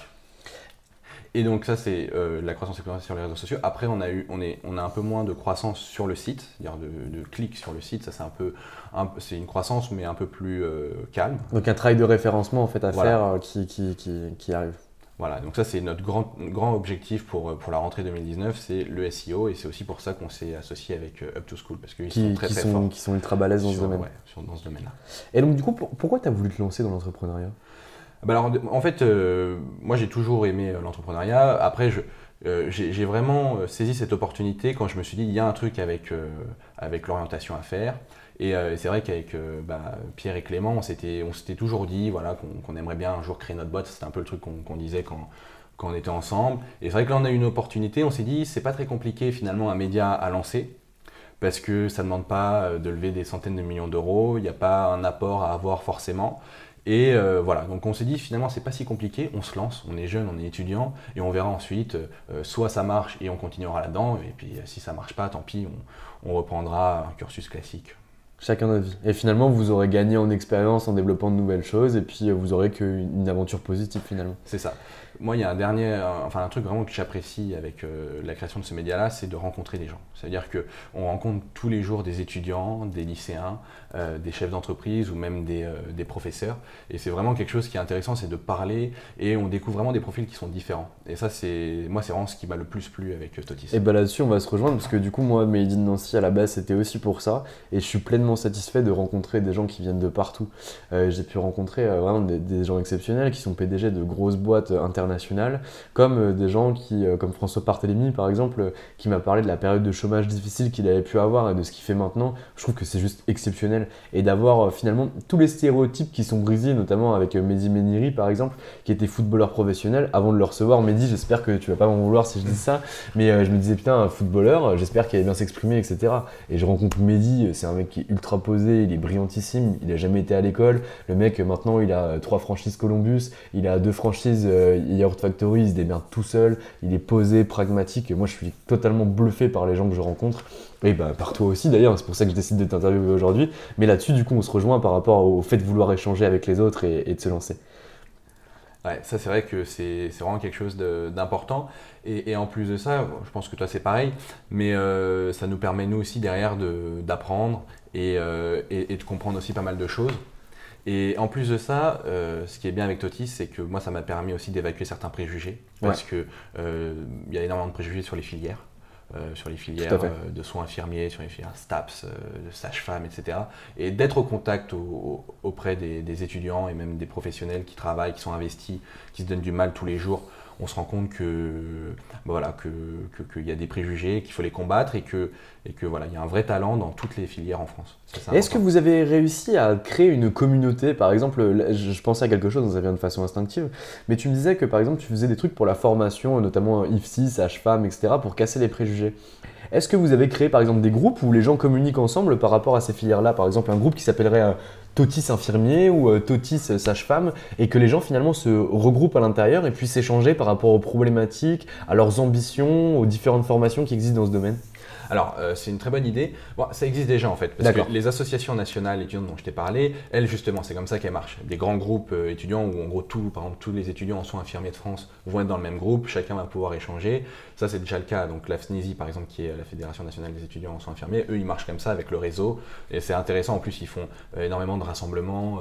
Et donc ça c'est euh, la croissance exponentielle sur les réseaux sociaux. Après on a eu, on est, on a un peu moins de croissance sur le site, c'est-à-dire de, clics sur le site. Ça c'est un peu, c'est une croissance mais un peu plus euh, calme. Donc un travail de référencement en fait à faire euh, qui, qui, qui, arrive. Voilà, donc ça c'est notre grand, grand objectif pour, pour la rentrée 2019, c'est le SEO et c'est aussi pour ça qu'on s'est associé avec Up to School parce qu'ils sont très très forts. Qui sont ultra balèzes dans domaine. Ouais, dans ce domaine-là. Et donc du coup, pourquoi tu as voulu te lancer dans l'entrepreneuriat? Bah alors, en fait, euh, moi j'ai toujours aimé euh, l'entrepreneuriat. Après, euh, j'ai vraiment saisi cette opportunité quand je me suis dit il y a un truc avec, avec l'orientation à faire. Et c'est vrai qu'avec bah, Pierre et Clément, on s'était toujours dit voilà, qu'on aimerait bien un jour créer notre boîte. C'était un peu le truc qu'on disait quand, quand, on était ensemble. Et c'est vrai que là, on a eu une opportunité. On s'est dit c'est pas très compliqué finalement un média à lancer parce que ça ne demande pas de lever des centaines de millions d'euros. Il n'y a pas un apport à avoir forcément. Et euh, voilà, donc on s'est dit finalement c'est pas si compliqué, on se lance, on est jeune, on est étudiant, et on verra ensuite, euh, soit ça marche et on continuera là-dedans, et puis si ça marche pas, tant pis, on, reprendra un cursus classique. Chacun notre vie. Et finalement, vous aurez gagné en expérience en développant de nouvelles choses, et puis vous aurez qu'une aventure positive finalement. C'est ça. Moi, il y a un dernier, enfin un truc vraiment que j'apprécie avec euh, la création de ce média-là, c'est de rencontrer des gens. C'est-à-dire qu'on rencontre tous les jours des étudiants, des lycéens, euh, des chefs d'entreprise ou même des, euh, des professeurs. Et c'est vraiment quelque chose qui est intéressant, c'est de parler et on découvre vraiment des profils qui sont différents. Et ça, c'est moi, c'est vraiment ce qui m'a le plus plu avec Totis. Et bah là-dessus, on va se rejoindre parce que du coup, moi, Made in Nancy à la base, c'était aussi pour ça. Et je suis pleinement satisfait de rencontrer des gens qui viennent de partout. J'ai pu rencontrer vraiment des, gens exceptionnels qui sont PDG de grosses boîtes internationales comme euh, des gens qui, euh, comme François Barthélémy par exemple, euh, qui m'a parlé de la période de chômage difficile qu'il avait pu avoir et de ce qu'il fait maintenant. Je trouve que c'est juste exceptionnel. Et d'avoir finalement tous les stéréotypes qui sont brisés, notamment avec Mehdi Meniri par exemple, qui était footballeur professionnel. Avant de le recevoir, Mehdi, j'espère que tu vas pas m'en vouloir si je dis ça, mais je me disais putain, footballeur, j'espère qu'il allait bien s'exprimer, etc. Et je rencontre Mehdi, c'est un mec qui est ultra posé, il est brillantissime, il a jamais été à l'école. Le mec maintenant il a trois franchises Columbus, il a deux franchises, Yaourt Factory, il se démerde tout seul, il est posé, pragmatique, moi je suis totalement bluffé par les gens que je rencontre, et bah, par toi aussi d'ailleurs, c'est pour ça que je décide de t'interviewer aujourd'hui, mais là-dessus du coup on se rejoint par rapport au fait de vouloir échanger avec les autres et, de se lancer. Ouais, ça c'est vrai que c'est vraiment quelque chose d'important. Et, en plus de ça, je pense que toi c'est pareil, mais euh, ça nous permet nous aussi derrière d'apprendre et, euh, et, de comprendre aussi pas mal de choses. Et en plus de ça, euh, ce qui est bien avec Totis, c'est que moi, ça m'a permis aussi d'évacuer certains préjugés, parce qu'il y a énormément de préjugés sur les filières. Sur les filières de soins infirmiers, sur les filières STAPS, de sage-femme, etc. Et d'être au contact auprès des, étudiants et même des professionnels qui travaillent, qui sont investis, qui se donnent du mal tous les jours on se rend compte que voilà qu'il y a des préjugés, qu'il faut les combattre et que et que voilà il y a un vrai talent dans toutes les filières en France. Est-ce que vous avez réussi à créer une communauté Par exemple, je pensais à quelque chose, ça vient de façon instinctive, mais tu me disais que par exemple tu faisais des trucs pour la formation, notamment IFSI, sage-femme, etc., pour casser les préjugés. Est-ce que vous avez créé par exemple des groupes où les gens communiquent ensemble par rapport à ces filières-là? Par exemple, un groupe qui s'appellerait euh, Totis infirmier ou euh, Totis sage-femme et que les gens finalement se regroupent à l'intérieur et puissent échanger par rapport aux problématiques, à leurs ambitions, aux différentes formations qui existent dans ce domaine? Alors, euh, c'est une très bonne idée. Bon, ça existe déjà en fait, parce que les associations nationales étudiantes dont je t'ai parlé, elles justement, c'est comme ça qu'elles marchent. Des grands groupes euh, étudiants où en gros, tout, par exemple, tous les étudiants en soins infirmiers de France vont être dans le même groupe, chacun va pouvoir échanger. Ça, c'est déjà le cas. Donc, la FNISI, par exemple, qui est la Fédération nationale des étudiants en soins infirmiers, eux, ils marchent comme ça avec le réseau. Et c'est intéressant. En plus, ils font euh, énormément de rassemblements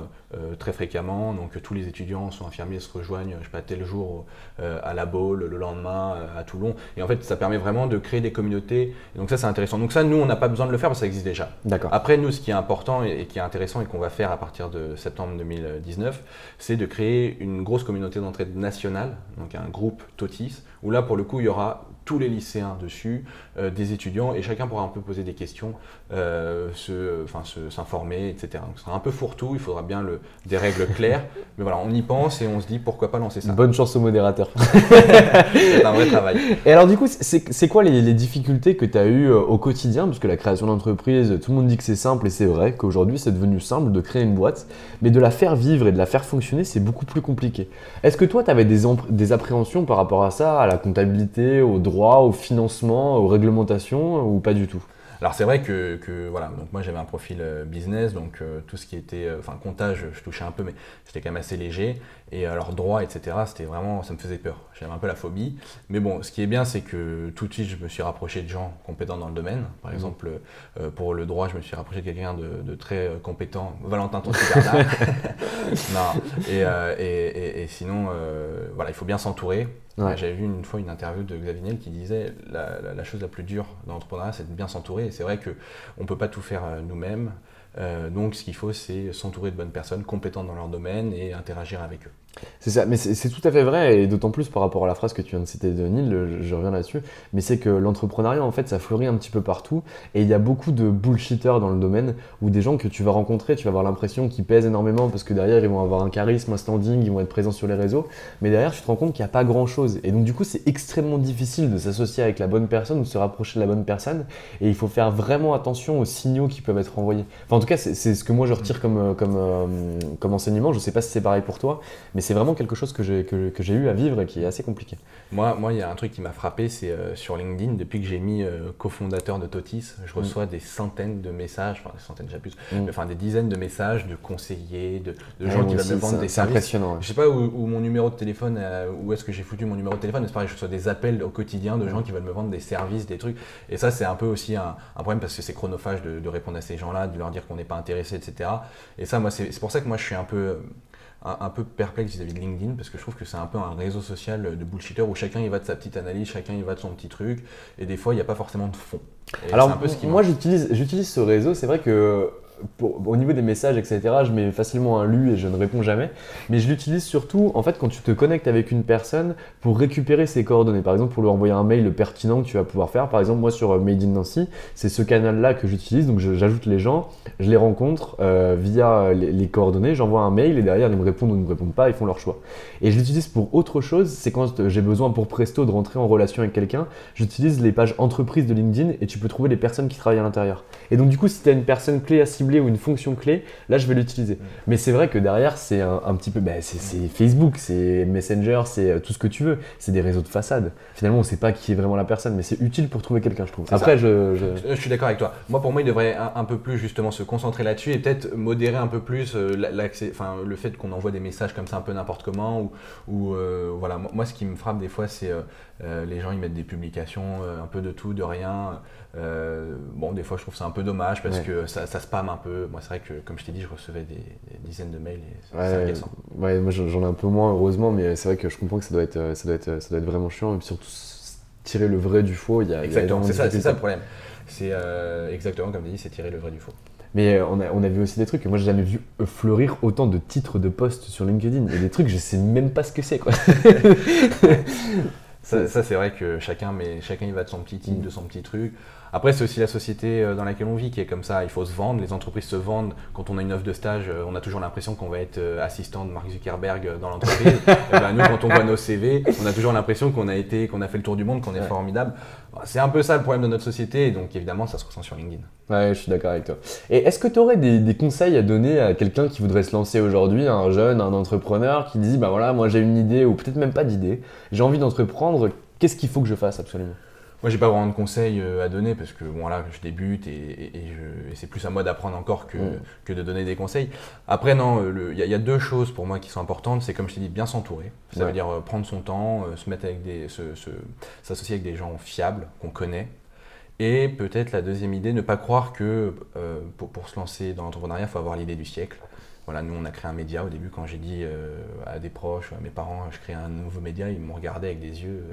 très fréquemment. Donc, tous les étudiants en soins infirmiers se rejoignent, je sais pas, tel jour à la Baule, le lendemain à Toulon. Et en fait, ça permet vraiment de créer des communautés. Et donc, ça, c'est intéressant. Donc, ça, nous, on n'a pas besoin de le faire parce que ça existe déjà. Après, nous, ce qui est important et, qui est intéressant et qu'on va faire à partir de septembre 2019, c'est de créer une grosse communauté d'entraide nationale, donc un groupe TOTIS, où là, pour le coup, il y aura tous les lycéens dessus, euh, des étudiants, et chacun pourra un peu poser des questions, euh, s'informer, etc. Donc, ce sera un peu fourre-tout, il faudra bien le, des règles claires, [LAUGHS] mais voilà, on y pense et on se dit pourquoi pas lancer ça. Bonne chance au modérateur. [LAUGHS] c'est un vrai travail. Et alors du coup, c'est quoi les, les, difficultés que tu as eues euh, au quotidien? Parce que la création d'entreprise, tout le monde dit que c'est simple, et c'est vrai qu'aujourd'hui c'est devenu simple de créer une boîte, mais de la faire vivre et de la faire fonctionner, c'est beaucoup plus compliqué. Est-ce que toi, tu avais des, des appréhensions par rapport à ça, à la comptabilité, au droit au financement, aux réglementations ou pas du tout? Alors c'est vrai que, voilà, donc moi j'avais un profil euh, business, donc euh, tout ce qui était, euh, enfin comptage, je touchais un peu, mais c'était quand même assez léger. Et alors droit, etc., c'était vraiment, ça me faisait peur. J'avais un peu la phobie. Mais bon, ce qui est bien, c'est que tout de suite, je me suis rapproché de gens compétents dans le domaine. Par mmh. exemple, pour le droit, je me suis rapproché de quelqu'un de, très compétent, Valentin Tonti [LAUGHS] Non. Et, et, et, sinon, voilà, il faut bien s'entourer. J'avais vu une fois une interview de Xavier Niel qui disait la, la, chose la plus dure dans l'entrepreneuriat, c'est de bien s'entourer. Et c'est vrai qu'on ne peut pas tout faire euh, nous-mêmes. Euh, donc ce qu'il faut, c'est s'entourer de bonnes personnes compétentes dans leur domaine et interagir avec eux. C'est ça, mais c'est tout à fait vrai, et d'autant plus par rapport à la phrase que tu viens de citer de Neil, je, reviens là-dessus, mais c'est que l'entrepreneuriat, en fait, ça fleurit un petit peu partout, et il y a beaucoup de bullshitters dans le domaine, ou des gens que tu vas rencontrer, tu vas avoir l'impression qu'ils pèsent énormément, parce que derrière, ils vont avoir un charisme, un standing, ils vont être présents sur les réseaux, mais derrière, tu te rends compte qu'il n'y a pas grand-chose, et donc du coup, c'est extrêmement difficile de s'associer avec la bonne personne, ou de se rapprocher de la bonne personne, et il faut faire vraiment attention aux signaux qui peuvent être envoyés. Enfin, en tout cas, c'est ce que moi je retire comme, comme, euh, comme enseignement, je sais pas si c'est pareil pour toi, mais c'est vraiment quelque chose que j'ai que, que eu à vivre et qui est assez compliqué. Moi, moi, il y a un truc qui m'a frappé, c'est euh, sur LinkedIn, depuis que j'ai mis euh, cofondateur de Totis, je reçois des centaines de messages, enfin des centaines déjà plus, mm. enfin des dizaines de messages de conseillers, de, de gens qui veulent me vendre des services. impressionnant. Je sais pas où, mon numéro de téléphone, euh, où est-ce que j'ai foutu mon numéro de téléphone, mais c'est pareil, je reçois des appels au quotidien de mm. gens qui veulent me vendre des services, des trucs. Et ça, c'est un peu aussi un, problème parce que c'est chronophage de, de, répondre à ces gens-là, de leur dire qu'on n'est pas intéressé, etc. Et ça, moi, c'est pour ça que moi, je suis un peu un, peu perplexe vis-à-vis de LinkedIn parce que je trouve que c'est un peu un réseau social de bullshitter où chacun y va de sa petite analyse, chacun y va de son petit truc et des fois il n'y a pas forcément de fond. Alors moi j'utilise j'utilise ce réseau, c'est vrai que au niveau des messages, etc., je mets facilement un lu et je ne réponds jamais. Mais je l'utilise surtout, en fait, quand tu te connectes avec une personne pour récupérer ses coordonnées. Par exemple, pour lui envoyer un mail pertinent que tu vas pouvoir faire. Par exemple, moi sur euh, Made in Nancy, c'est ce canal-là que j'utilise. Donc, j'ajoute les gens, je les rencontre euh, via les, coordonnées, j'envoie un mail et derrière, ils me répondent ou ne me répondent pas, ils font leur choix. Et je l'utilise pour autre chose. C'est quand j'ai besoin pour Presto de rentrer en relation avec quelqu'un, j'utilise les pages entreprises de LinkedIn et tu peux trouver les personnes qui travaillent à l'intérieur. Et donc, du coup, si tu as une personne clé à cibler, ou une fonction clé, là je vais l'utiliser. Mais c'est vrai que derrière, c'est un, petit peu. Bah, c'est Facebook, c'est Messenger, c'est euh, tout ce que tu veux. C'est des réseaux de façade. Finalement, on ne sait pas qui est vraiment la personne, mais c'est utile pour trouver quelqu'un, je trouve. Après, je, je... suis d'accord avec toi. Moi, pour moi, il devrait un, peu plus justement se concentrer là-dessus et peut-être modérer un peu plus euh, l'accès, enfin, le fait qu'on envoie des messages comme ça un peu n'importe comment. Ou, ou euh, voilà, moi, ce qui me frappe des fois, c'est les gens, ils mettent des publications un peu de tout, de rien. Euh, bon, des fois, je trouve ça un peu dommage parce que ça, ça spam un peu. Moi, c'est vrai que, comme je t'ai dit, je recevais des, dizaines de mails et c'est ouais, Ouais, moi, j'en ai un peu moins, heureusement, mais c'est vrai que je comprends que ça doit être, ça doit être, ça doit être vraiment chiant. Et puis surtout, tirer le vrai du faux. Il y a, exactement, c'est ça, ça, le problème. C'est exactement comme tu dis, c'est tirer le vrai du faux. Mais euh, on a, on a vu aussi des trucs. Moi, j'ai jamais vu fleurir autant de titres de posts sur LinkedIn. A des trucs, je sais même pas ce que c'est, quoi. [LAUGHS] ça, c'est vrai que chacun, mais chacun il va de son petit titre, de son petit truc. Après, c'est aussi la société euh, dans laquelle on vit qui est comme ça. Il faut se vendre. Les entreprises se vendent. Quand on a une offre de stage, euh, on a toujours l'impression qu'on va être euh, assistant de Mark Zuckerberg dans l'entreprise. [LAUGHS] ben, nous, quand on voit nos CV, on a toujours l'impression qu'on a été, qu'on a fait le tour du monde, qu'on est formidable. C'est un peu ça le problème de notre société. Et donc, évidemment, ça se ressent sur LinkedIn. Ouais, je suis d'accord avec toi. Et est-ce que tu aurais des, conseils à donner à quelqu'un qui voudrait se lancer aujourd'hui, un jeune, un entrepreneur qui dit, bah voilà, moi j'ai une idée ou peut-être même pas d'idée, j'ai envie d'entreprendre, qu'est-ce qu'il faut que je fasse absolument? Moi, j'ai pas vraiment de conseils euh, à donner parce que bon, là, je débute et, c'est plus à moi d'apprendre encore que, mm. que, de donner des conseils. Après, non, il y, a deux choses pour moi qui sont importantes. C'est comme je t'ai dit, bien s'entourer. Ça veut dire euh, prendre son temps, euh, se mettre avec des, s'associer avec des gens fiables qu'on connaît. Et peut-être la deuxième idée, ne pas croire que pour, pour, se lancer dans l'entrepreneuriat, il faut avoir l'idée du siècle. Voilà, nous, on a créé un média. Au début, quand j'ai dit à des proches, à mes parents, je crée un nouveau média, ils m'ont regardé avec des yeux.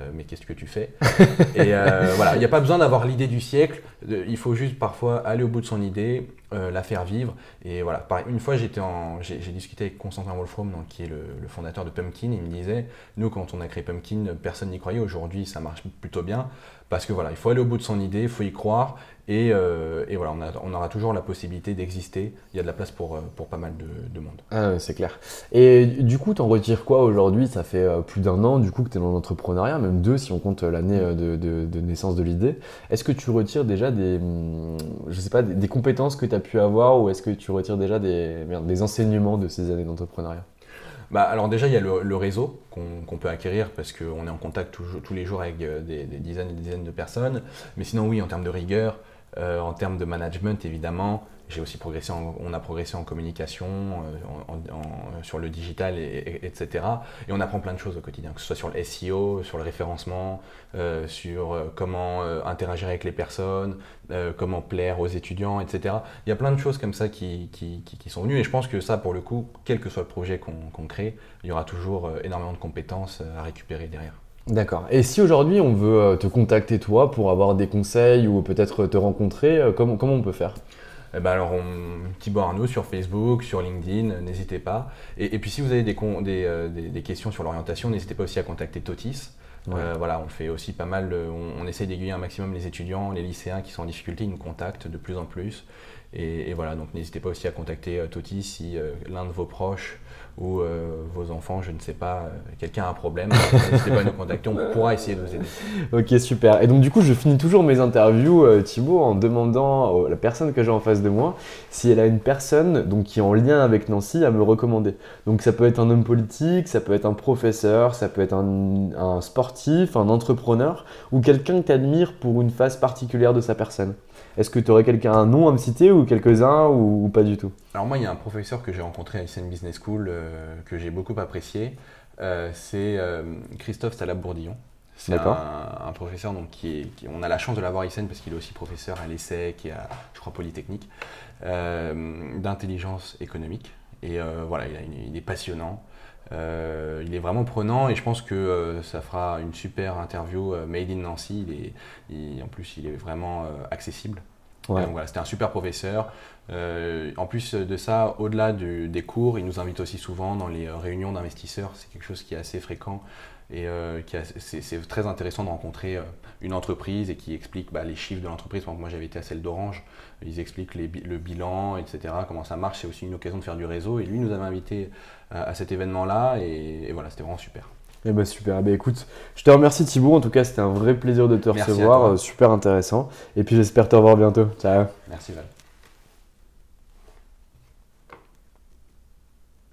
Euh, mais qu'est-ce que tu fais? [LAUGHS] Et euh, voilà, il n'y a pas besoin d'avoir l'idée du siècle, il faut juste parfois aller au bout de son idée, euh, la faire vivre. Et voilà, une fois j'ai discuté avec Constantin Wolfram, donc, qui est le, le, fondateur de Pumpkin, il me disait, nous quand on a créé Pumpkin, personne n'y croyait, aujourd'hui ça marche plutôt bien, parce que voilà, il faut aller au bout de son idée, il faut y croire, et, euh, et, voilà, on, aura toujours la possibilité d'exister. Il y a de la place pour, euh, pour pas mal de, monde. Ah, c'est clair. Et du coup, tu en retires quoi aujourd'hui? Ça fait euh, plus d'un an du coup que tu es dans l'entrepreneuriat, même deux si on compte l'année de, de, naissance de l'idée. Est-ce que tu retires déjà des, hum, je sais pas, des, compétences que tu as pu avoir ou est-ce que tu retires déjà des, des enseignements de ces années d'entrepreneuriat? Bah, alors déjà, il y a le, réseau qu'on peut acquérir parce qu'on est en contact tous les jours avec des, des, dizaines et des dizaines de personnes. Mais sinon, oui, en termes de rigueur, euh, en termes de management, évidemment, j'ai aussi progressé on a progressé en communication, euh, sur le digital, et, etc. Et on apprend plein de choses au quotidien, que ce soit sur le SEO, sur le référencement, euh, sur comment interagir avec les personnes, comment plaire aux étudiants, etc. Il y a plein de choses comme ça qui, sont venues. Et je pense que ça, pour le coup, quel que soit le projet qu'on crée, il y aura toujours énormément de compétences à récupérer derrière. D'accord. Et si aujourd'hui on veut euh, te contacter toi pour avoir des conseils ou peut-être te rencontrer, euh, comment, comment on peut faire? Eh ben alors, on, Thibaut Arnaud sur Facebook, sur LinkedIn, n'hésitez pas. Et, puis si vous avez des, euh, des, des, questions sur l'orientation, n'hésitez pas aussi à contacter Totis. voilà, on fait aussi pas mal, on, on essaye d'aiguiller un maximum les étudiants, les lycéens qui sont en difficulté, ils nous contactent de plus en plus. Et, voilà, donc n'hésitez pas aussi à contacter Totis si l'un de vos proches ou euh, vos enfants, je ne sais pas, euh, quelqu'un a un problème, n'hésitez pas à nous contacter, on pourra essayer de vous aider. [LAUGHS] Ok, super. Et donc du coup, je finis toujours mes interviews, euh, Thibaut, en demandant à la personne que j'ai en face de moi si elle a une personne donc, qui est en lien avec Nancy à me recommander. Donc ça peut être un homme politique, ça peut être un professeur, ça peut être un, un sportif, un entrepreneur, ou quelqu'un que tu admires pour une phase particulière de sa personne. Est-ce que tu aurais quelqu'un, un nom à me citer ou quelques-uns ou, pas du tout? Alors moi, il y a un professeur que j'ai rencontré à ICN Business School euh, que j'ai beaucoup apprécié. Euh, c'est euh, Christophe Salab-Bourdillon. C'est un, professeur donc, qui, est, on a la chance de l'avoir à parce qu'il est aussi professeur à l'ESSEC et à, je crois, Polytechnique, d'intelligence économique. Et voilà, il, est passionnant. Il est vraiment prenant et je pense que ça fera une super interview made in Nancy. en plus, il est vraiment accessible. voilà, c'était un super professeur. Euh, en plus de ça, au-delà des cours, il nous invite aussi souvent dans les euh, réunions d'investisseurs. C'est quelque chose qui est assez fréquent et euh, c'est très intéressant de rencontrer une entreprise et qui explique bah, les chiffres de l'entreprise. Moi, j'avais été à celle d'Orange. Ils expliquent le bilan, etc., comment ça marche. C'est aussi une occasion de faire du réseau. Et lui nous avait invité à, cet événement-là et, voilà, c'était vraiment super. Eh ben super, eh ben, écoute, je te remercie Thibaut, en tout cas c'était un vrai plaisir de te recevoir, super intéressant, et puis j'espère te revoir bientôt. Ciao. Merci Val.